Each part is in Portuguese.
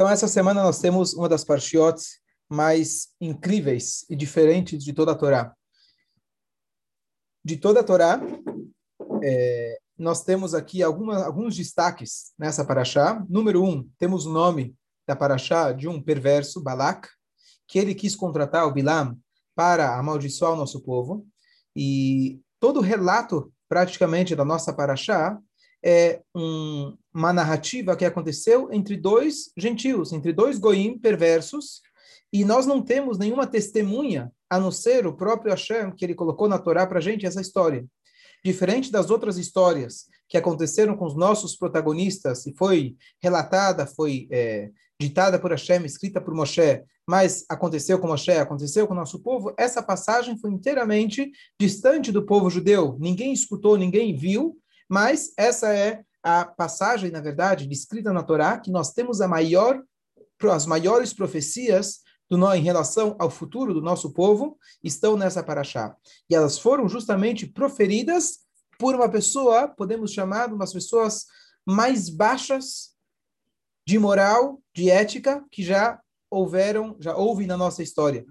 Então, essa semana nós temos uma das parshiot mais incríveis e diferentes de toda a Torá. De toda a Torá, é, nós temos aqui alguma, alguns destaques nessa paraxá. Número um, temos o nome da paraxá de um perverso, Balak, que ele quis contratar o Bilam para amaldiçoar o nosso povo. E todo o relato, praticamente, da nossa paraxá é um, uma narrativa que aconteceu entre dois gentios, entre dois goim perversos, e nós não temos nenhuma testemunha, a não ser o próprio Hashem, que ele colocou na Torá para a gente essa história. Diferente das outras histórias que aconteceram com os nossos protagonistas, e foi relatada, foi é, ditada por Hashem, escrita por Moshe, mas aconteceu com Moshe, aconteceu com o nosso povo, essa passagem foi inteiramente distante do povo judeu. Ninguém escutou, ninguém viu, mas essa é a passagem, na verdade, descrita na Torá, que nós temos a maior, as maiores profecias do, em relação ao futuro do nosso povo, estão nessa paraxá. E elas foram justamente proferidas por uma pessoa, podemos chamar de umas pessoas mais baixas de moral, de ética, que já houveram, já houve na nossa história.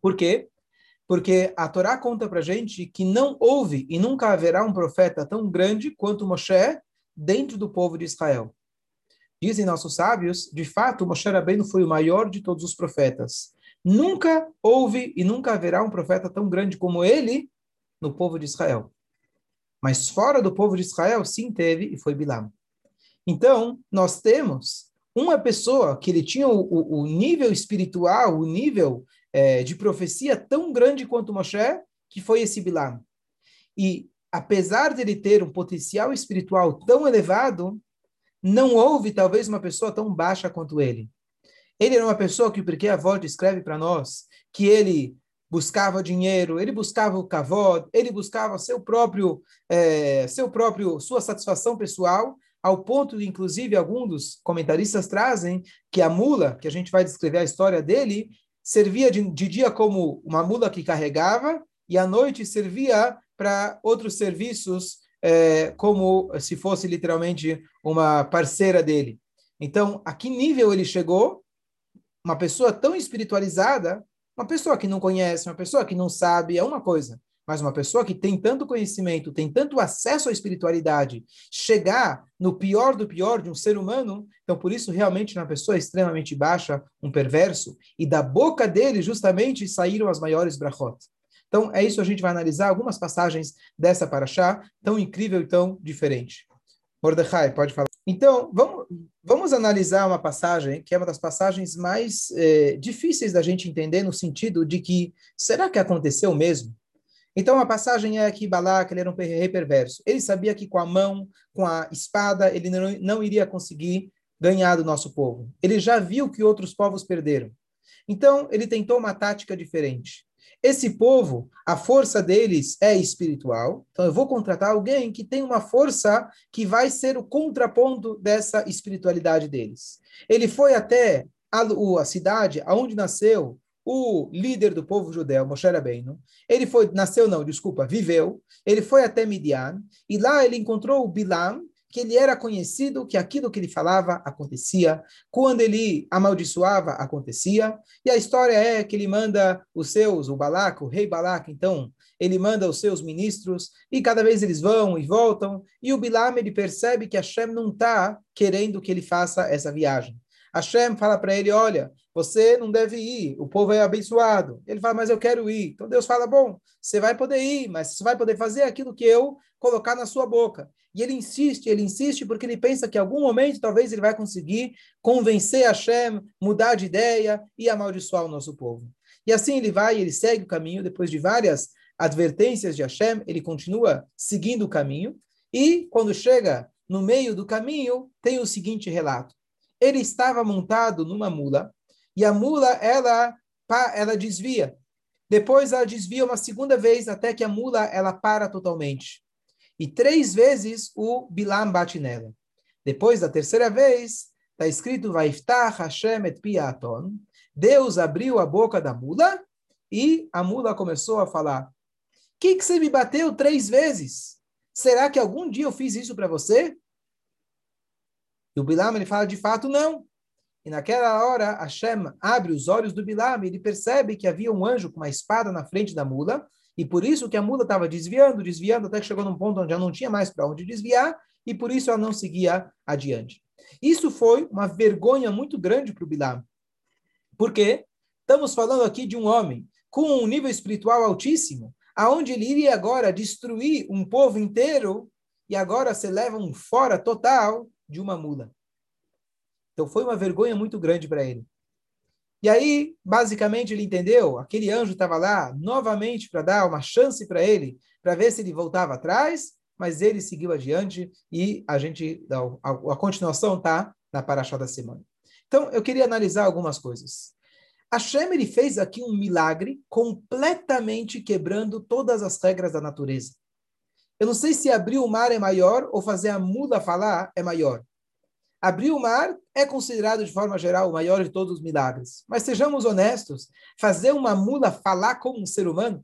Por quê? Porque a Torá conta para gente que não houve e nunca haverá um profeta tão grande quanto Moshe dentro do povo de Israel. Dizem nossos sábios, de fato, Moshe Rabbeinu foi o maior de todos os profetas. Nunca houve e nunca haverá um profeta tão grande como ele no povo de Israel. Mas fora do povo de Israel, sim teve, e foi Bilam. Então, nós temos uma pessoa que ele tinha o, o, o nível espiritual, o nível é, de profecia tão grande quanto Moshe, que foi esse Bilam. E apesar de ele ter um potencial espiritual tão elevado, não houve talvez uma pessoa tão baixa quanto ele. Ele era uma pessoa que o Porquê Avó escreve para nós que ele buscava dinheiro, ele buscava o kavod, ele buscava seu próprio, é, seu próprio, sua satisfação pessoal, ao ponto de, inclusive, alguns dos comentaristas trazem que a mula, que a gente vai descrever a história dele, servia de, de dia como uma mula que carregava e à noite servia para outros serviços, é, como se fosse literalmente uma parceira dele. Então, a que nível ele chegou? Uma pessoa tão espiritualizada, uma pessoa que não conhece, uma pessoa que não sabe, é uma coisa. Mas uma pessoa que tem tanto conhecimento, tem tanto acesso à espiritualidade, chegar no pior do pior de um ser humano, então por isso realmente uma pessoa extremamente baixa, um perverso, e da boca dele justamente saíram as maiores brachot. Então é isso a gente vai analisar algumas passagens dessa paraxá, tão incrível e tão diferente. Mordecai, pode falar. Então, vamos, vamos analisar uma passagem que é uma das passagens mais eh, difíceis da gente entender, no sentido de que, será que aconteceu mesmo? Então a passagem é que Balac ele era um rei perverso. Ele sabia que com a mão, com a espada, ele não, não iria conseguir ganhar do nosso povo. Ele já viu que outros povos perderam. Então ele tentou uma tática diferente. Esse povo, a força deles é espiritual. Então eu vou contratar alguém que tem uma força que vai ser o contraponto dessa espiritualidade deles. Ele foi até a, a cidade aonde nasceu o líder do povo judeu, Moshe Rabbeinu, ele foi, nasceu não, desculpa, viveu, ele foi até Midian, e lá ele encontrou o Bilam, que ele era conhecido, que aquilo que ele falava acontecia, quando ele amaldiçoava, acontecia, e a história é que ele manda os seus, o Balac, o rei Balac, então, ele manda os seus ministros, e cada vez eles vão e voltam, e o Bilam, ele percebe que Hashem não está querendo que ele faça essa viagem. Hashem fala para ele, olha, você não deve ir, o povo é abençoado. Ele fala, mas eu quero ir. Então Deus fala, bom, você vai poder ir, mas você vai poder fazer aquilo que eu colocar na sua boca. E ele insiste, ele insiste porque ele pensa que em algum momento talvez ele vai conseguir convencer Hashem, mudar de ideia e amaldiçoar o nosso povo. E assim ele vai, ele segue o caminho, depois de várias advertências de Hashem, ele continua seguindo o caminho, e quando chega no meio do caminho, tem o seguinte relato. Ele estava montado numa mula, e a mula, ela, ela desvia. Depois ela desvia uma segunda vez até que a mula ela para totalmente. E três vezes o Bilam bate nela. Depois da terceira vez, está escrito Hashem et piaton. Deus abriu a boca da mula e a mula começou a falar: que, que você me bateu três vezes? Será que algum dia eu fiz isso para você? E o Bilam ele fala: de fato, não. E naquela hora, Hashem abre os olhos do Bilam e ele percebe que havia um anjo com uma espada na frente da mula, e por isso que a mula estava desviando, desviando, até que chegou num ponto onde já não tinha mais para onde desviar, e por isso ela não seguia adiante. Isso foi uma vergonha muito grande para o Bilam. Por quê? Estamos falando aqui de um homem com um nível espiritual altíssimo, aonde ele iria agora destruir um povo inteiro e agora se leva um fora total de uma mula. Então foi uma vergonha muito grande para ele. E aí, basicamente, ele entendeu, aquele anjo estava lá novamente para dar uma chance para ele, para ver se ele voltava atrás, mas ele seguiu adiante e a gente a, a continuação está na paraxá da semana. Então, eu queria analisar algumas coisas. Hashem ele fez aqui um milagre completamente quebrando todas as regras da natureza. Eu não sei se abrir o mar é maior ou fazer a mula falar é maior. Abrir o mar é considerado, de forma geral, o maior de todos os milagres. Mas sejamos honestos, fazer uma mula falar como um ser humano?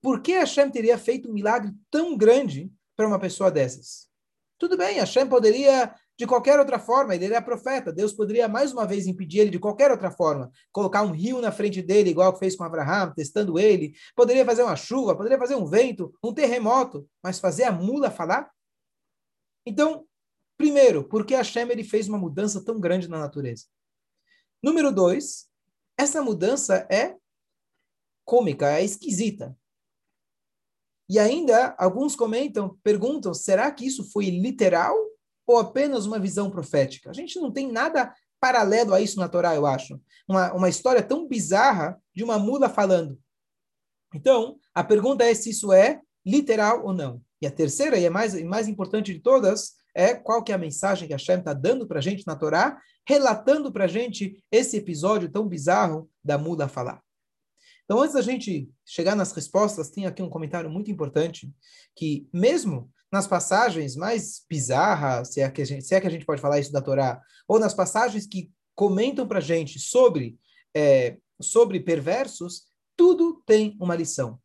Por que Hashem teria feito um milagre tão grande para uma pessoa dessas? Tudo bem, Hashem poderia de qualquer outra forma, ele era profeta. Deus poderia mais uma vez impedir ele de qualquer outra forma. Colocar um rio na frente dele, igual que fez com Abraham, testando ele. Poderia fazer uma chuva, poderia fazer um vento, um terremoto. Mas fazer a mula falar? Então, primeiro, por que Hashem ele fez uma mudança tão grande na natureza? Número dois, essa mudança é cômica, é esquisita. E ainda, alguns comentam, perguntam, será que isso foi literal ou apenas uma visão profética? A gente não tem nada paralelo a isso na Torá, eu acho. Uma, uma história tão bizarra de uma mula falando. Então, a pergunta é se isso é literal ou não. E a terceira, e a mais, mais importante de todas, é qual que é a mensagem que a Hashem está dando para a gente na Torá, relatando para a gente esse episódio tão bizarro da mula falar. Então, antes da gente chegar nas respostas, tem aqui um comentário muito importante, que mesmo nas passagens mais bizarras, se é que a gente, se é que a gente pode falar isso da Torá, ou nas passagens que comentam para a gente sobre, é, sobre perversos, tudo tem uma lição.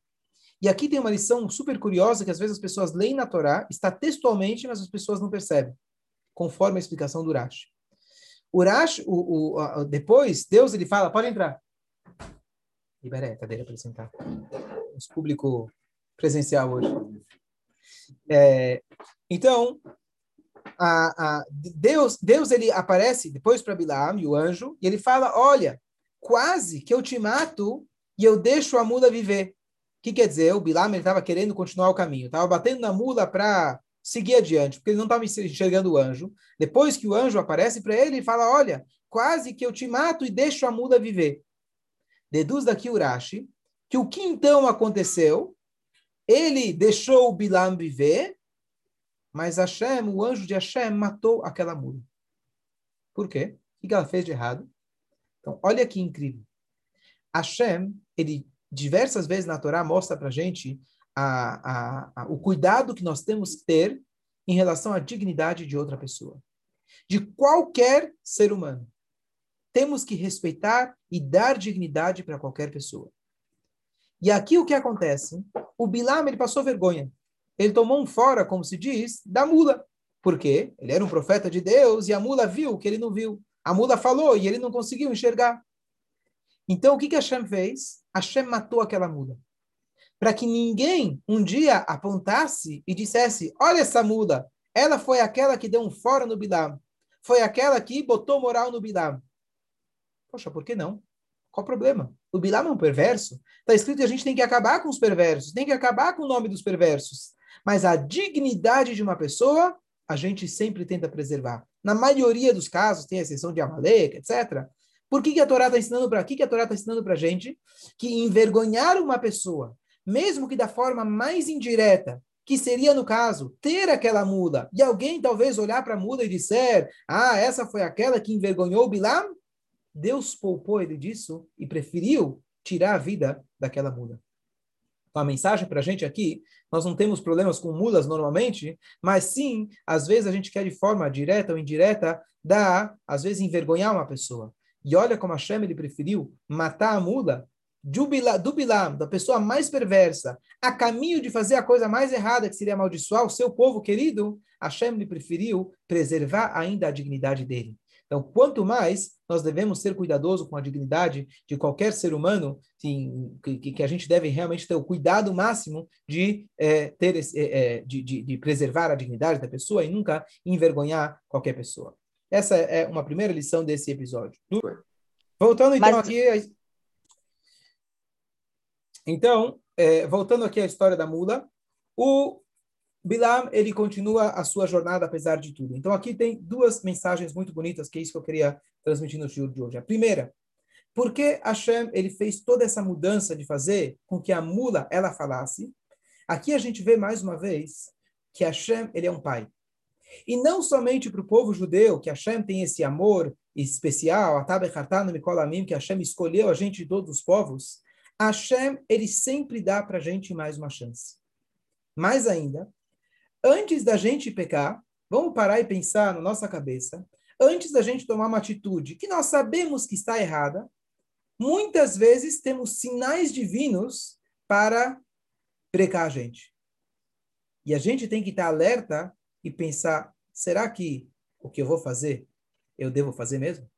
E aqui tem uma lição super curiosa que às vezes as pessoas leem na Torá, está textualmente, mas as pessoas não percebem, conforme a explicação do Urash. Urash, o, o, a, depois, Deus ele fala, pode entrar. Libera a cadeira para sentar. Temos público presencial hoje. É, então, a, a, Deus, Deus ele aparece depois para Bilaam, o anjo, e ele fala: Olha, quase que eu te mato e eu deixo a mula viver. O que quer dizer? O Bilaam estava querendo continuar o caminho, estava batendo na mula para seguir adiante, porque ele não estava enxergando o anjo. Depois que o anjo aparece para ele, ele fala: Olha, quase que eu te mato e deixo a mula viver. Deduz daqui Urashi que o que então aconteceu ele deixou o Bilam viver, mas Hashem, o anjo de Hashem, matou aquela mula. Por quê? O que ela fez de errado? Então, olha que incrível. Hashem, ele diversas vezes na Torá mostra para a gente a, o cuidado que nós temos que ter em relação à dignidade de outra pessoa. De qualquer ser humano. Temos que respeitar e dar dignidade para qualquer pessoa. E aqui o que acontece? O Bilam ele passou vergonha. Ele tomou um fora, como se diz, da mula. Por quê? Ele era um profeta de Deus e a mula viu o que ele não viu. A mula falou e ele não conseguiu enxergar. Então o que, que Hashem fez? Hashem matou aquela mula. Para que ninguém um dia apontasse e dissesse: Olha essa mula, ela foi aquela que deu um fora no Bilam. Foi aquela que botou moral no Bilam. Poxa, por que não? Qual o problema? O Bilam é um perverso. Está escrito que a gente tem que acabar com os perversos, tem que acabar com o nome dos perversos. Mas a dignidade de uma pessoa, a gente sempre tenta preservar. Na maioria dos casos, tem a exceção de Amalek, etc. Por que, que a Torá está ensinando para que, que a Torá está ensinando para gente que envergonhar uma pessoa, mesmo que da forma mais indireta, que seria, no caso, ter aquela mula, e alguém talvez olhar para a mula e disser, ah, essa foi aquela que envergonhou Bilam, Deus poupou ele disso e preferiu tirar a vida daquela mula. Então, a mensagem para a gente aqui, nós não temos problemas com mulas normalmente, mas sim, às vezes a gente quer de forma direta ou indireta dar, às vezes, envergonhar uma pessoa. E olha como a Hashem ele preferiu matar a mula do Bilam, da pessoa mais perversa, a caminho de fazer a coisa mais errada, que seria amaldiçoar o seu povo querido, Hashem ele preferiu preservar ainda a dignidade dele. Então, quanto mais nós devemos ser cuidadosos com a dignidade de qualquer ser humano, sim, que, que a gente deve realmente ter o cuidado máximo de é, ter esse, é, de, de, de preservar a dignidade da pessoa e nunca envergonhar qualquer pessoa. Essa é uma primeira lição desse episódio. Voltando então Mas... aqui. Então, é, voltando aqui à história da mula, o Bilam, ele continua a sua jornada apesar de tudo. Então aqui tem duas mensagens muito bonitas, que é isso que eu queria transmitir no show de hoje. A primeira, por que Hashem ele fez toda essa mudança de fazer com que a mula ela falasse? Aqui a gente vê mais uma vez que Hashem ele é um pai. E não somente para o povo judeu, que Hashem tem esse amor especial, que Hashem escolheu a gente de todos os povos, Hashem ele sempre dá para a gente mais uma chance. Mais ainda, antes da gente pecar, vamos parar e pensar na nossa cabeça, antes da gente tomar uma atitude que nós sabemos que está errada, muitas vezes temos sinais divinos para precar a gente. E a gente tem que estar alerta e pensar: será que o que eu vou fazer, eu devo fazer mesmo?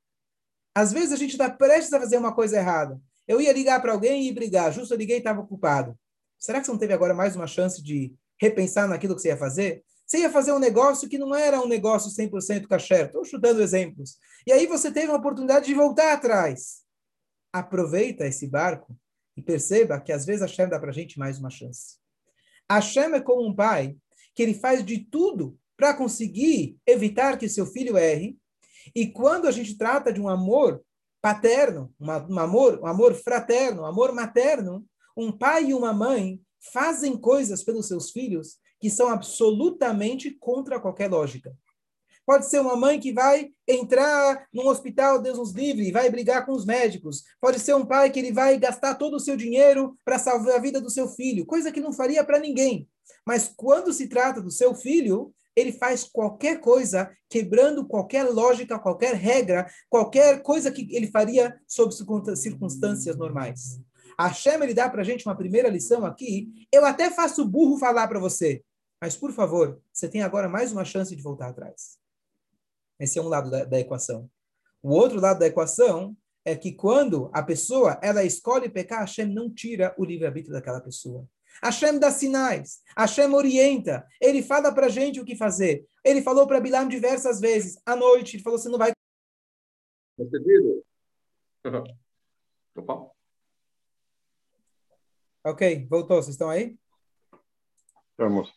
Às vezes a gente está prestes a fazer uma coisa errada. Eu ia ligar para alguém e brigar, justo eu liguei e estava ocupado. Será que você não teve agora mais uma chance de repensar naquilo que você ia fazer? Você ia fazer um negócio que não era um negócio 100% kasher. Estou chutando exemplos. E aí você teve uma oportunidade de voltar atrás. Aproveita esse barco e perceba que às vezes a Hashem dá para a gente mais uma chance. A Hashem é como um pai que ele faz de tudo para conseguir evitar que seu filho erre. E quando a gente trata de um amor paterno, um amor, um amor fraterno, um amor materno, um pai e uma mãe fazem coisas pelos seus filhos que são absolutamente contra qualquer lógica. Pode ser uma mãe que vai entrar num hospital, Deus nos livre, e vai brigar com os médicos. Pode ser um pai que ele vai gastar todo o seu dinheiro para salvar a vida do seu filho, coisa que não faria para ninguém. Mas quando se trata do seu filho, ele faz qualquer coisa, quebrando qualquer lógica, qualquer regra, qualquer coisa que ele faria sob circunstâncias normais. Hashem, ele dá para a gente uma primeira lição aqui. Eu até faço burro falar para você, mas, por favor, você tem agora mais uma chance de voltar atrás. Esse é um lado da, da equação. O outro lado da equação é que quando a pessoa ela escolhe pecar, Hashem não tira o livre-arbítrio daquela pessoa. Hashem dá sinais, Hashem orienta, ele fala para a gente o que fazer. Ele falou para Bilam diversas vezes, à noite, ele falou, você não vai... Recebido? Opa. Ok, voltou. Vocês estão aí? Estamos.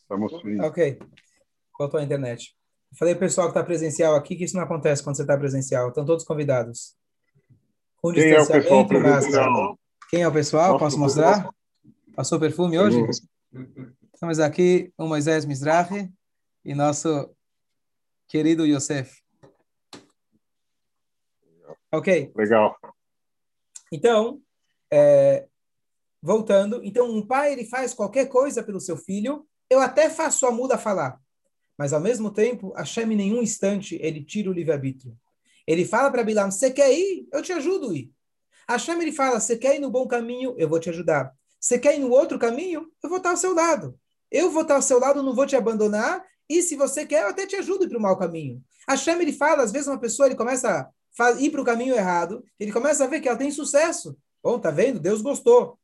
Estamos sim. Ok. Voltou a internet. falei para o pessoal que está presencial aqui que isso não acontece quando você está presencial. Estão todos convidados. Com Quem é o pessoal presencial? Quem é o pessoal? Nossa, Posso mostrar? Passou perfume hoje? Estamos aqui o Moisés Mizrahi e nosso querido Yosef. Ok. Legal. Então, é, voltando, então um pai ele faz qualquer coisa pelo seu filho, eu até faço a muda falar, mas ao mesmo tempo, Hashem em nenhum instante ele tira o livre-arbítrio. Ele fala para Bilam, você quer ir? Eu te ajudo a ir. Hashem ele fala, você quer ir no bom caminho? Eu vou te ajudar. Você quer ir no outro caminho? Eu vou estar ao seu lado. Eu vou estar ao seu lado, não vou te abandonar, e se você quer, eu até te ajudo para o mau caminho. Hashem ele fala, às vezes uma pessoa ele começa a ir para o caminho errado, ele começa a ver que ela tem sucesso. Bom, tá vendo? Deus gostou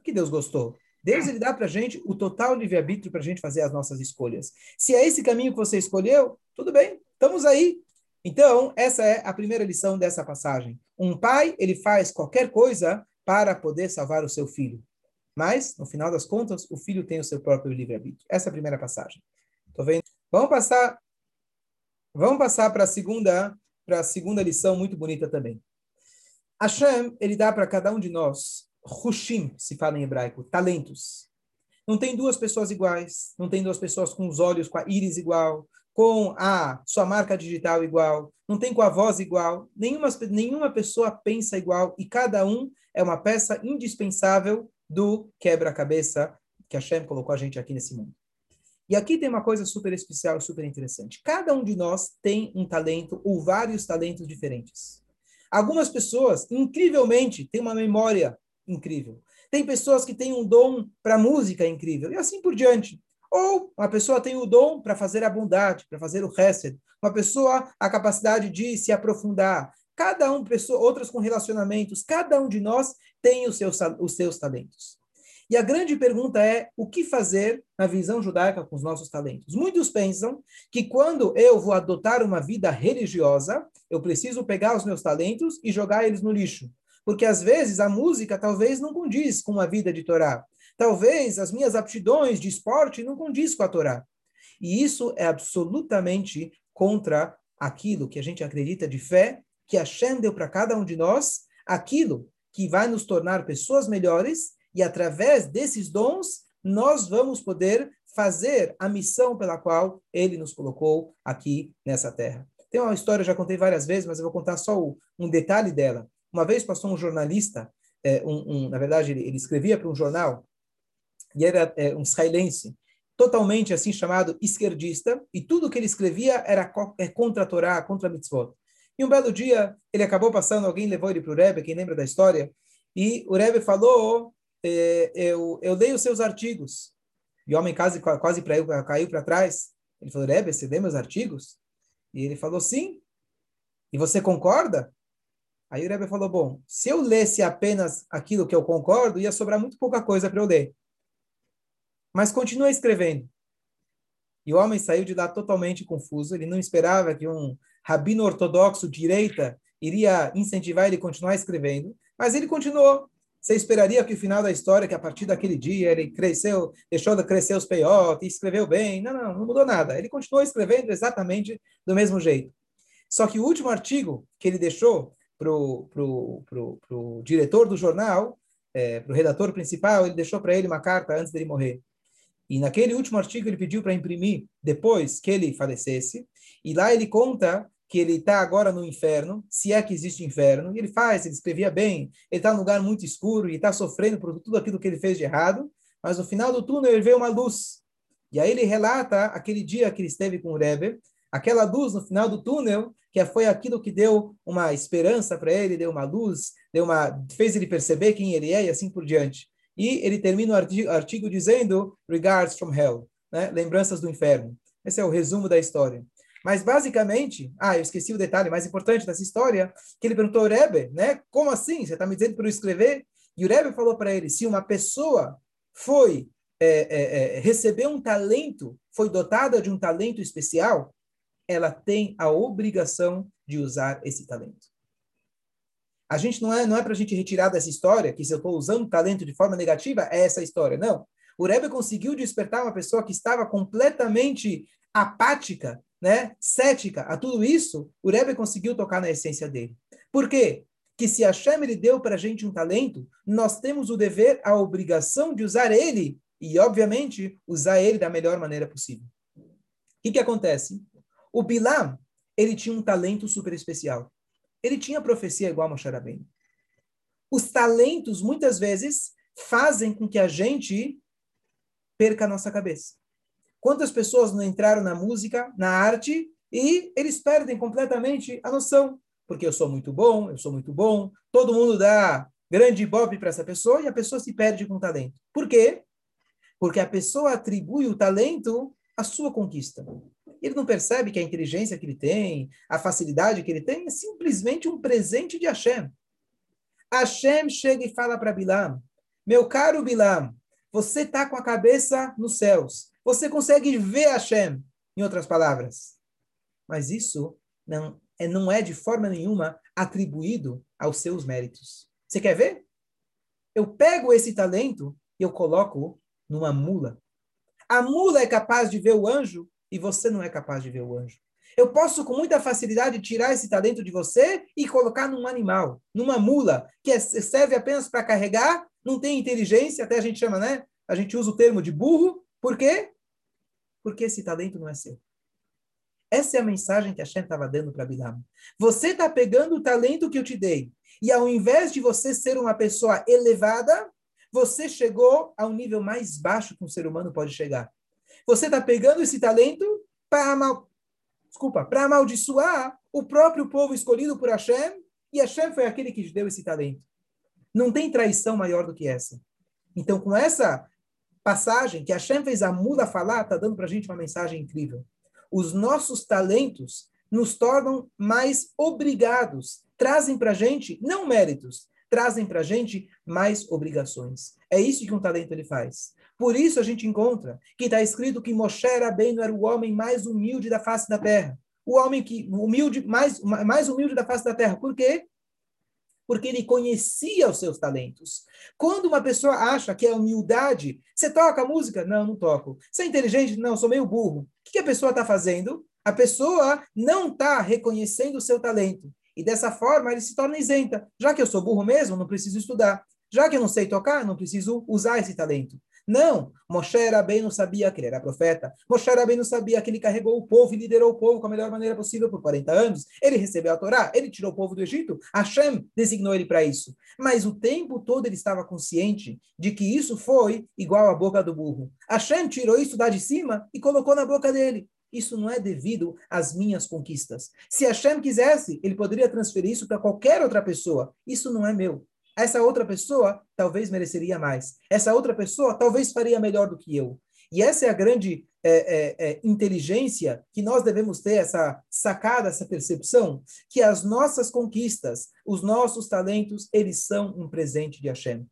que Deus gostou? Deus ele dá para a gente o total livre-arbítrio para a gente fazer as nossas escolhas. Se é esse caminho que você escolheu, tudo bem, estamos aí. Então, essa é a primeira lição dessa passagem. Um pai, ele faz qualquer coisa para poder salvar o seu filho. Mas, no final das contas, o filho tem o seu próprio livre-arbítrio. Essa é a primeira passagem. Tô vendo? Vamos passar Vamos passar para a segunda, para a segunda lição muito bonita também. Hashem, ele dá para cada um de nós Hushim, se fala em hebraico, talentos. Não tem duas pessoas iguais, não tem duas pessoas com os olhos, com a íris igual, com a sua marca digital igual, não tem com a voz igual, nenhuma, nenhuma pessoa pensa igual e cada um é uma peça indispensável do quebra-cabeça que a Shem colocou a gente aqui nesse mundo. E aqui tem uma coisa super especial, super interessante. Cada um de nós tem um talento ou vários talentos diferentes. Algumas pessoas, incrivelmente, têm uma memória incrível. Tem pessoas que têm um dom para música incrível, e assim por diante. Ou uma pessoa tem o dom para fazer a bondade, para fazer o resto. Uma pessoa a capacidade de se aprofundar. Cada um, pessoa, outras com relacionamentos. Cada um de nós tem os seus, os seus talentos. E a grande pergunta é o que fazer na visão judaica com os nossos talentos. Muitos pensam que quando eu vou adotar uma vida religiosa, eu preciso pegar os meus talentos e jogar eles no lixo. Porque às vezes a música talvez não condiz com a vida de Torá. Talvez as minhas aptidões de esporte não condiz com a Torá. E isso é absolutamente contra aquilo que a gente acredita de fé, que Hashem deu para cada um de nós, aquilo que vai nos tornar pessoas melhores, e através desses dons, nós vamos poder fazer a missão pela qual ele nos colocou aqui nessa terra. Tem uma história, já contei várias vezes, mas eu vou contar só um detalhe dela. Uma vez passou um jornalista, é, um, um, na verdade, ele, ele escrevia para um jornal, e era é, um israelense, totalmente assim chamado esquerdista, e tudo que ele escrevia era co é contra a Torá, contra a mitzvot. E um belo dia, ele acabou passando, alguém levou ele para o Rebbe, quem lembra da história, e o Rebbe falou, é, eu, eu leio os seus artigos. E o homem quase, quase pra, caiu para trás. Ele falou, Rebbe, você lê meus artigos? E ele falou, sim. E você concorda? Aí o Rebbe falou, bom, se eu lesse apenas aquilo que eu concordo, ia sobrar muito pouca coisa para eu ler. Mas continua escrevendo. E o homem saiu de lá totalmente confuso. Ele não esperava que um rabino ortodoxo direita iria incentivar ele a continuar escrevendo, mas ele continuou. Você esperaria que o final da história, que a partir daquele dia ele cresceu, deixou de crescer os peiotes, escreveu bem. Não, não, não mudou nada. Ele continuou escrevendo exatamente do mesmo jeito. Só que o último artigo que ele deixou para o diretor do jornal, é, para o redator principal, ele deixou para ele uma carta antes dele morrer. E naquele último artigo ele pediu para imprimir depois que ele falecesse. E lá ele conta que ele está agora no inferno, se é que existe inferno. E ele faz, ele escrevia bem. Ele está num lugar muito escuro e está sofrendo por tudo aquilo que ele fez de errado. Mas no final do túnel ele vê uma luz. E aí ele relata aquele dia que ele esteve com o Rebbe, aquela luz no final do túnel, que foi aquilo que deu uma esperança para ele, deu uma luz, deu uma fez ele perceber quem ele é e assim por diante. E ele termina o artigo, artigo dizendo Regards from Hell, né? lembranças do inferno. Esse é o resumo da história. Mas basicamente, ah, eu esqueci o detalhe mais importante dessa história, que ele perguntou ao Rebbe, né? Como assim? Você está me dizendo para eu escrever? E o Rebbe falou para ele, se uma pessoa foi é, é, é, um talento, foi dotada de um talento especial, ela tem a obrigação de usar esse talento. A gente não é, não é para a gente retirar dessa história que se eu estou usando talento de forma negativa, é essa história. Não. O Rebbe conseguiu despertar uma pessoa que estava completamente apática, né, cética a tudo isso. O Rebbe conseguiu tocar na essência dele. Por quê? Que se Hashem ele deu para a gente um talento, nós temos o dever, a obrigação de usar ele e, obviamente, usar ele da melhor maneira possível. O que, que acontece? O Bilam, ele tinha um talento super especial. Ele tinha profecia igual a Moshe Rabbeinu. Os talentos, muitas vezes, fazem com que a gente perca a nossa cabeça. Quantas pessoas não entraram na música, na arte, e eles perdem completamente a noção. Porque eu sou muito bom, eu sou muito bom, todo mundo dá grande ibope para essa pessoa e a pessoa se perde com o talento. Por quê? Porque a pessoa atribui o talento à sua conquista. Ele não percebe que a inteligência que ele tem, a facilidade que ele tem, é simplesmente um presente de Hashem. Hashem chega e fala para Bilam: Meu caro Bilam, você está com a cabeça nos céus. Você consegue ver Hashem, em outras palavras. Mas isso não é, não é de forma nenhuma atribuído aos seus méritos. Você quer ver? Eu pego esse talento e eu coloco numa mula. A mula é capaz de ver o anjo e você não é capaz de ver o anjo. Eu posso, com muita facilidade, tirar esse talento de você e colocar num animal, numa mula, que é, serve apenas para carregar, não tem inteligência, até a gente chama, né? A gente usa o termo de burro. Por quê? Porque esse talento não é seu. Essa é a mensagem que a Shem estava dando para Bilam. Você está pegando o talento que eu te dei. E ao invés de você ser uma pessoa elevada, você chegou ao nível mais baixo que um ser humano pode chegar. Você está pegando esse talento para amal... desculpa, para amaldiçoar o próprio povo escolhido por Hashem, e Hashem foi aquele que deu esse talento. Não tem traição maior do que essa. Então, com essa passagem que Hashem fez a mula falar está dando para a gente uma mensagem incrível. Os nossos talentos nos tornam mais obrigados, trazem para a gente não méritos, trazem para a gente mais obrigações. É isso que um talento ele faz. Por isso a gente encontra que está escrito que Moshe Rabbeinu era o homem mais humilde da face da terra. O homem que humilde mais mais humilde da face da terra. Por quê? Porque ele conhecia os seus talentos. Quando uma pessoa acha que é humildade, você toca música? Não, não toco. Você é inteligente? Não, sou meio burro. O que a pessoa está fazendo? A pessoa não está reconhecendo o seu talento. E dessa forma ele se torna isenta. Já que eu sou burro mesmo, não preciso estudar. Já que eu não sei tocar, não preciso usar esse talento. Não, Moshe não sabia que ele era profeta. Moshe não sabia que ele carregou o povo e liderou o povo com a melhor maneira possível por 40 anos. Ele recebeu a Torá, ele tirou o povo do Egito. Hashem designou ele para isso. Mas o tempo todo ele estava consciente de que isso foi igual à boca do burro. Hashem tirou isso da de cima e colocou na boca dele. Isso não é devido às minhas conquistas. Se Hashem quisesse, ele poderia transferir isso para qualquer outra pessoa. Isso não é meu. Essa outra pessoa talvez mereceria mais. Essa outra pessoa talvez faria melhor do que eu. E essa é a grande é, é, é, inteligência que nós devemos ter, essa sacada, essa percepção, que as nossas conquistas, os nossos talentos, eles são um presente de Hashem.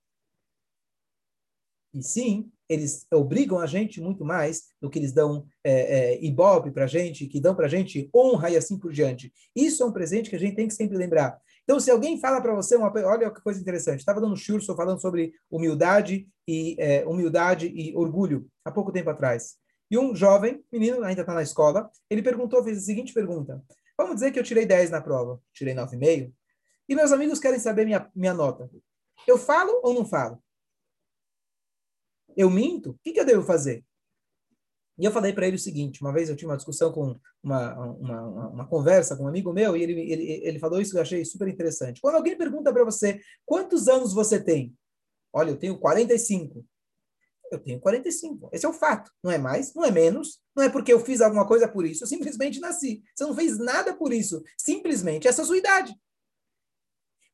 E sim, eles obrigam a gente muito mais do que eles dão é, é, ibope para gente, que dão para gente honra e assim por diante. Isso é um presente que a gente tem que sempre lembrar. Então, se alguém fala para você, uma, olha que coisa interessante, estava dando curso falando sobre humildade e é, humildade e orgulho há pouco tempo atrás. E um jovem, menino, ainda está na escola, ele perguntou, fez a seguinte pergunta: Vamos dizer que eu tirei 10 na prova, tirei 9,5, e meus amigos querem saber minha, minha nota. Eu falo ou não falo? Eu minto? O que, que eu devo fazer? E eu falei para ele o seguinte: uma vez eu tinha uma discussão com uma, uma, uma, uma conversa com um amigo meu, e ele, ele, ele falou isso que eu achei super interessante. Quando alguém pergunta para você quantos anos você tem, olha, eu tenho 45. Eu tenho 45. Esse é o fato. Não é mais, não é menos. Não é porque eu fiz alguma coisa por isso. Eu simplesmente nasci. Você não fez nada por isso. Simplesmente essa é a sua idade.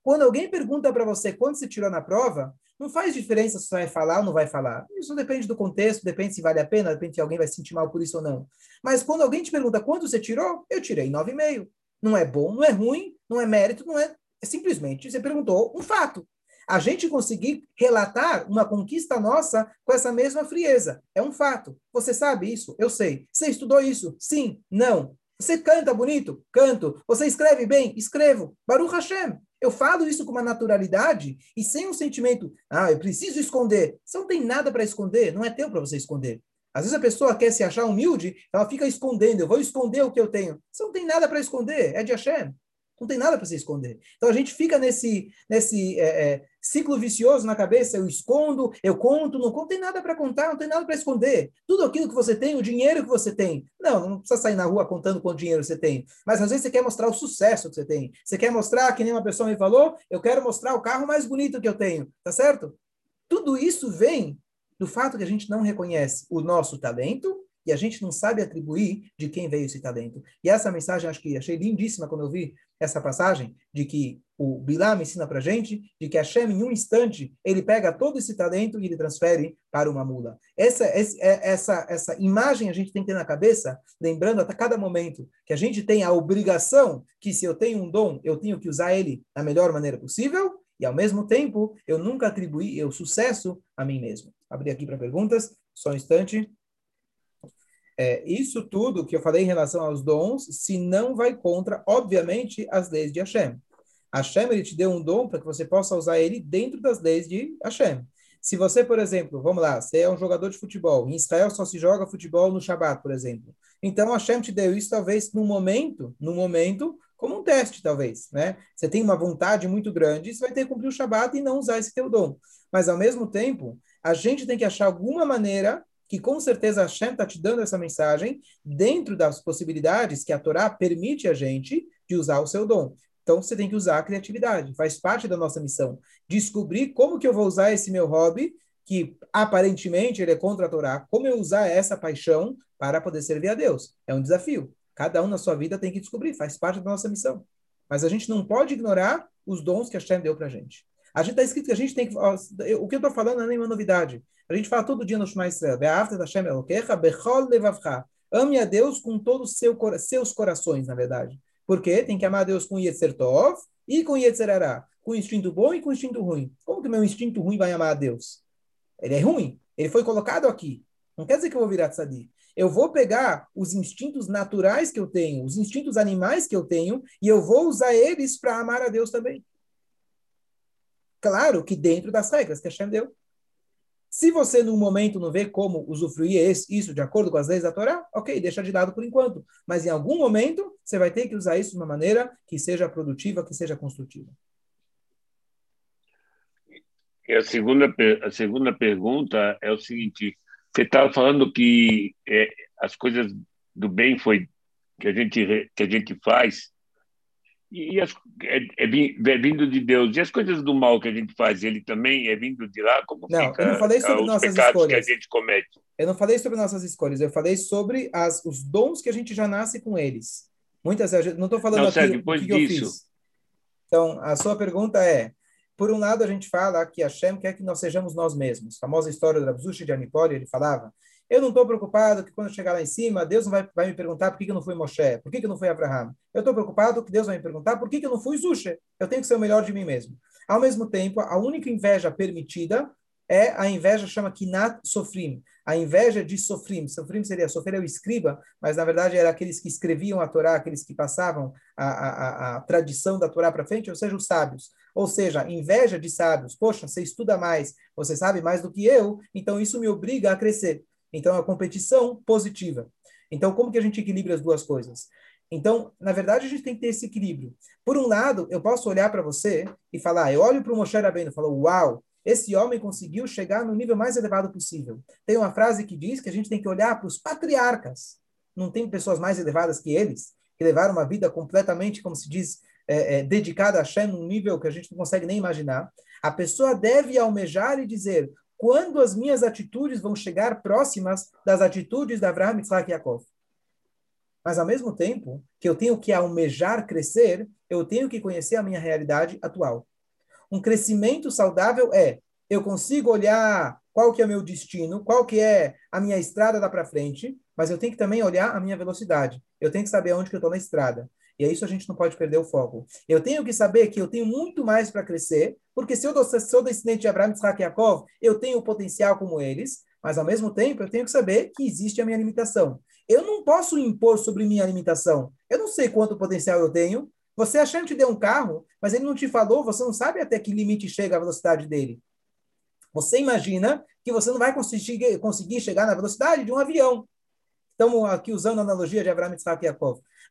Quando alguém pergunta para você quanto você tirou na prova, não faz diferença se vai falar ou não vai falar. Isso depende do contexto, depende se vale a pena, depende se alguém vai se sentir mal por isso ou não. Mas quando alguém te pergunta quanto você tirou, eu tirei 9,5. Não é bom, não é ruim, não é mérito, não é. É simplesmente você perguntou um fato. A gente conseguir relatar uma conquista nossa com essa mesma frieza. É um fato. Você sabe isso? Eu sei. Você estudou isso? Sim? Não? Você canta bonito? Canto. Você escreve bem? Escrevo. Baruch Hashem. Eu falo isso com uma naturalidade e sem um sentimento, ah, eu preciso esconder. Você não tem nada para esconder, não é teu para você esconder. Às vezes a pessoa quer se achar humilde, ela fica escondendo, eu vou esconder o que eu tenho. Você não tem nada para esconder, é de Hashem. Não tem nada para se esconder. Então a gente fica nesse, nesse é, é, ciclo vicioso na cabeça. Eu escondo, eu conto, não conto, tem nada para contar, não tem nada para esconder. Tudo aquilo que você tem, o dinheiro que você tem. Não, não precisa sair na rua contando quanto dinheiro você tem. Mas às vezes você quer mostrar o sucesso que você tem. Você quer mostrar, que nem uma pessoa me falou, eu quero mostrar o carro mais bonito que eu tenho. Tá certo? Tudo isso vem do fato que a gente não reconhece o nosso talento e a gente não sabe atribuir de quem veio esse talento. E essa mensagem, acho que achei lindíssima quando eu vi essa passagem, de que o Bilam ensina para gente, de que Hashem, em um instante, ele pega todo esse talento e ele transfere para uma mula. Essa, é, essa, essa imagem a gente tem que ter na cabeça, lembrando a cada momento que a gente tem a obrigação que se eu tenho um dom, eu tenho que usar ele da melhor maneira possível, e ao mesmo tempo, eu nunca atribuí o sucesso a mim mesmo. Abri aqui para perguntas, só um instante. É, isso tudo que eu falei em relação aos dons, se não vai contra, obviamente, as leis de Hashem. Hashem ele te deu um dom para que você possa usar ele dentro das leis de Hashem. Se você, por exemplo, vamos lá, você é um jogador de futebol, em Israel só se joga futebol no Shabat, por exemplo. Então Hashem te deu isso talvez no momento, no momento, como um teste, talvez, né? Você tem uma vontade muito grande, você vai ter que cumprir o Shabat e não usar esse teu dom. Mas ao mesmo tempo, a gente tem que achar alguma maneira que com certeza Hashem está te dando essa mensagem dentro das possibilidades que a Torá permite a gente de usar o seu dom. Então você tem que usar a criatividade, faz parte da nossa missão. Descobrir como que eu vou usar esse meu hobby, que aparentemente ele é contra a Torá, como eu usar essa paixão para poder servir a Deus. É um desafio. Cada um na sua vida tem que descobrir, faz parte da nossa missão. Mas a gente não pode ignorar os dons que a Hashem deu para a gente. A gente está escrito que a gente tem que. O que eu estou falando não é nenhuma novidade. A gente fala todo dia no Shema Israel. Ame a Deus com todos os seu, seus corações, na verdade. Porque tem que amar a Deus com Yetzer Tov e com Yetzer Ará. Com instinto bom e com instinto ruim. Como que meu instinto ruim vai amar a Deus? Ele é ruim. Ele foi colocado aqui. Não quer dizer que eu vou virar tzadik. Eu vou pegar os instintos naturais que eu tenho, os instintos animais que eu tenho, e eu vou usar eles para amar a Deus também. Claro que dentro das regras que Hashem deu. Se você, no momento, não vê como usufruir isso de acordo com as leis da Torá, ok, deixa de lado por enquanto. Mas em algum momento, você vai ter que usar isso de uma maneira que seja produtiva, que seja construtiva. E a segunda, a segunda pergunta é o seguinte: você estava falando que é, as coisas do bem foi que a gente que a gente faz e as, é, é, é, vindo de Deus. E as coisas do mal que a gente faz, ele também é vindo de lá? Como não, fica, eu não falei sobre nossas escolhas. que a gente comete? Eu não falei sobre nossas escolhas, eu falei sobre as, os dons que a gente já nasce com eles. Muitas vezes, não estou falando não, aqui depois o que, disso. eu fiz. Então, a sua pergunta é, por um lado, a gente fala que Hashem quer que nós sejamos nós mesmos. A famosa história do Rabzushi de Anipoli, ele falava, eu não estou preocupado que quando chegar lá em cima, Deus vai, vai me perguntar por que, que eu não fui Moshe, por que, que eu não fui Abraham. Eu estou preocupado que Deus vai me perguntar por que, que eu não fui Zusha. Eu tenho que ser o melhor de mim mesmo. Ao mesmo tempo, a única inveja permitida é a inveja chama Kinat Sofrim, a inveja de Sofrim. Sofrim seria, sofrer é o escriba, mas na verdade era aqueles que escreviam a Torá, aqueles que passavam a, a, a tradição da Torá para frente, ou seja, os sábios. Ou seja, inveja de sábios. Poxa, você estuda mais, você sabe mais do que eu, então isso me obriga a crescer. Então, é uma competição positiva. Então, como que a gente equilibra as duas coisas? Então, na verdade, a gente tem que ter esse equilíbrio. Por um lado, eu posso olhar para você e falar, eu olho para o Moshe Rabbeinu e falo, uau, esse homem conseguiu chegar no nível mais elevado possível. Tem uma frase que diz que a gente tem que olhar para os patriarcas. Não tem pessoas mais elevadas que eles, que levaram uma vida completamente, como se diz, é, é, dedicada a Hashem, num nível que a gente não consegue nem imaginar. A pessoa deve almejar e dizer, quando as minhas atitudes vão chegar próximas das atitudes de Abraham, Isaac e Yaakov. Mas, ao mesmo tempo que eu tenho que almejar crescer, eu tenho que conhecer a minha realidade atual. Um crescimento saudável é eu consigo olhar qual que é o meu destino, qual que é a minha estrada lá para frente, mas eu tenho que também olhar a minha velocidade. Eu tenho que saber onde que eu estou na estrada. E é isso a gente não pode perder o foco. Eu tenho que saber que eu tenho muito mais para crescer, porque se eu sou descendente de Abraão, Isaac e Yaakov, eu tenho potencial como eles, mas ao mesmo tempo eu tenho que saber que existe a minha limitação. Eu não posso impor sobre minha limitação. Eu não sei quanto potencial eu tenho, você achando que te deu um carro, mas ele não te falou, você não sabe até que limite chega a velocidade dele. Você imagina que você não vai conseguir, conseguir chegar na velocidade de um avião. Estamos aqui usando a analogia de Abraão, Isaac e.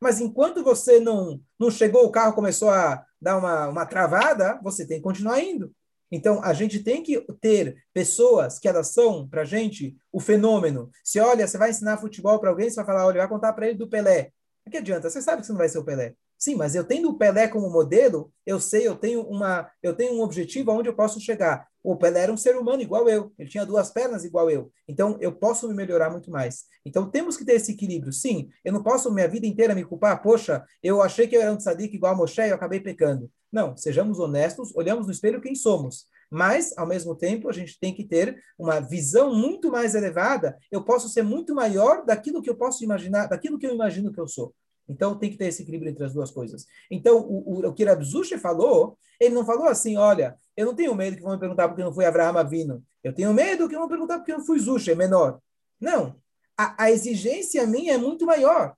Mas enquanto você não, não chegou, o carro começou a dar uma, uma travada, você tem que continuar indo. Então, a gente tem que ter pessoas que elas são, para gente, o fenômeno. Se olha, você vai ensinar futebol para alguém, você vai falar, olha, vai contar para ele do Pelé. O que adianta? Você sabe que você não vai ser o Pelé. Sim, mas eu tendo o Pelé como modelo, eu sei, eu tenho uma, eu tenho um objetivo aonde eu posso chegar. O Pelé era um ser humano igual eu, ele tinha duas pernas igual eu. Então eu posso me melhorar muito mais. Então temos que ter esse equilíbrio. Sim, eu não posso minha vida inteira me culpar, poxa, eu achei que eu era um tzadik igual a Moshe e eu acabei pecando. Não, sejamos honestos, olhamos no espelho quem somos. Mas, ao mesmo tempo, a gente tem que ter uma visão muito mais elevada. Eu posso ser muito maior daquilo que eu posso imaginar, daquilo que eu imagino que eu sou. Então tem que ter esse equilíbrio entre as duas coisas. Então, o, o, o que Rabzushi falou, ele não falou assim: olha, eu não tenho medo que vão me perguntar por que não fui Abraham Avino. Eu tenho medo que vão perguntar por que não fui Zusha, é menor. Não. A, a, exigência minha é muito maior.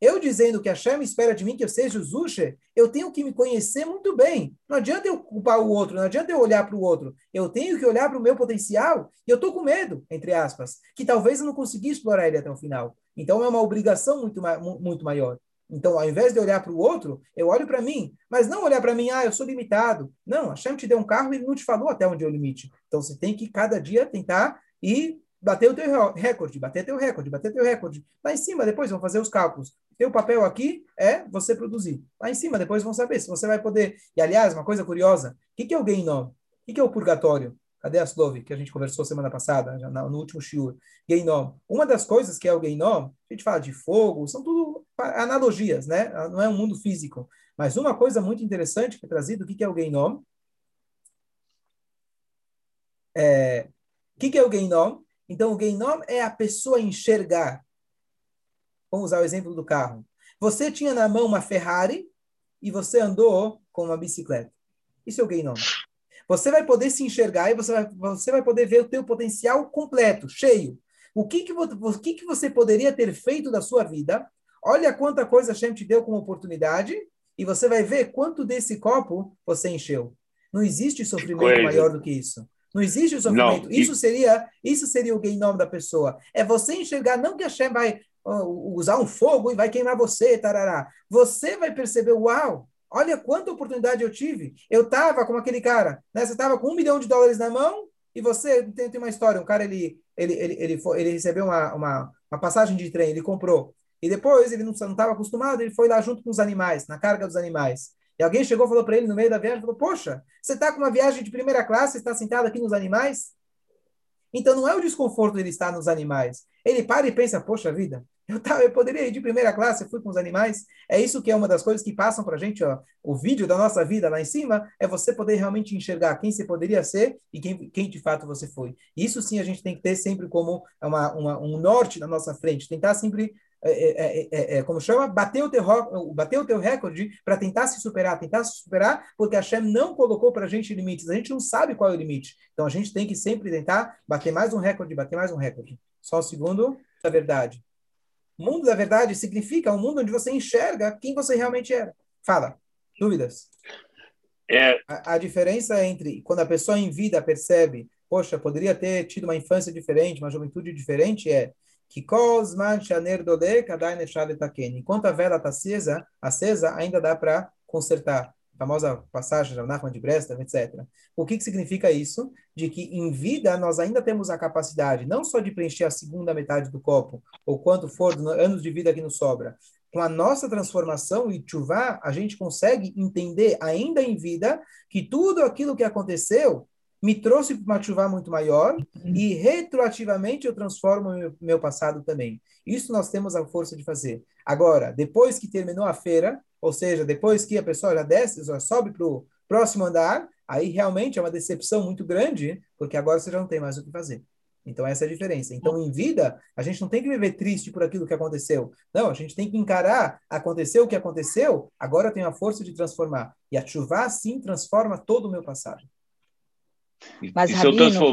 Eu dizendo que a Shem espera de mim que eu seja o Zusha, eu tenho que me conhecer muito bem. Não adianta eu culpar o outro, não adianta eu olhar para o outro. Eu tenho que olhar para o meu potencial e eu estou com medo, entre aspas, que talvez eu não consiga explorar ele até o final. Então é uma obrigação muito, muito maior. Então, ao invés de olhar para o outro, eu olho para mim, mas não olhar para mim, ah, eu sou limitado. Não, a Shem te deu um carro e ele não te falou até onde é o limite. Então, você tem que cada dia tentar e bater o teu recorde, bater teu recorde, bater teu recorde. Lá em cima, depois vão fazer os cálculos. Teu papel aqui é você produzir. Lá em cima, depois vão saber se você vai poder. E, aliás, uma coisa curiosa, o que, que é o Gainom? O que, que é o purgatório? Cadê a Slove, que a gente conversou semana passada, no último shiur? Gainom. Uma das coisas que é o Gainom, a gente fala de fogo, são tudo analogias, né? Não é um mundo físico. Mas uma coisa muito interessante que é trazido, o que é o Gainom? É, o que é o Geinom? Então, o Geinom é a pessoa enxergar. Vamos usar o exemplo do carro. Você tinha na mão uma Ferrari e você andou com uma bicicleta. Isso é o Geinom. Você vai poder se enxergar e você vai, você vai poder ver o teu potencial completo, cheio. O que que, o que que você poderia ter feito da sua vida? Olha quanta coisa a Shem te deu como oportunidade e você vai ver quanto desse copo você encheu. Não existe sofrimento maior do que isso. Não existe sofrimento. Não. Isso seria isso seria o nome da pessoa. É você enxergar não que a Shem vai uh, usar um fogo e vai queimar você, tarará. Você vai perceber, uau, Olha quanta oportunidade eu tive. Eu estava como aquele cara, né? Você estava com um milhão de dólares na mão e você tem, tem uma história. Um cara ele ele ele ele, foi, ele recebeu uma, uma, uma passagem de trem, ele comprou e depois ele não estava acostumado, ele foi lá junto com os animais, na carga dos animais. E alguém chegou e falou para ele no meio da viagem, falou: "Poxa, você está com uma viagem de primeira classe, está sentado aqui nos animais?" Então não é o desconforto dele estar nos animais. Ele para e pensa: "Poxa vida, eu, tava, eu poderia ir de primeira classe, fui com os animais. É isso que é uma das coisas que passam para a gente. Ó, o vídeo da nossa vida lá em cima é você poder realmente enxergar quem você poderia ser e quem, quem de fato você foi. Isso sim a gente tem que ter sempre como uma, uma um norte na nossa frente. Tentar sempre, é, é, é, é como chama, bater o teu, bater o teu recorde para tentar se superar. Tentar se superar porque a Shem não colocou para a gente limites. A gente não sabe qual é o limite. Então a gente tem que sempre tentar bater mais um recorde, bater mais um recorde. Só o segundo da verdade. Mundo da verdade significa um mundo onde você enxerga quem você realmente era. Fala. Dúvidas? É... A, a, diferença entre quando a pessoa em vida percebe, poxa, poderia ter tido uma infância diferente, uma juventude diferente, é enquanto a vela está acesa, acesa, ainda dá para consertar famosa passagem da Nachman de Bresta, etc. O que, que significa isso? De que em vida nós ainda temos a capacidade não só de preencher a segunda metade do copo, ou quanto for anos de vida que nos sobra, com a nossa transformação e chuvá, a gente consegue entender ainda em vida que tudo aquilo que aconteceu me trouxe uma chuva muito maior e retroativamente eu transformo meu, meu passado também. Isso nós temos a força de fazer. Agora, depois que terminou a feira, ou seja, depois que a pessoa já desce, já sobe para o próximo andar, aí realmente é uma decepção muito grande, porque agora você já não tem mais o que fazer. Então, essa é a diferença. Então, em vida, a gente não tem que viver triste por aquilo que aconteceu. Não, a gente tem que encarar, aconteceu o que aconteceu, agora eu tenho a força de transformar. E a chuva, sim, transforma todo o meu passado. Mas, e Rabino,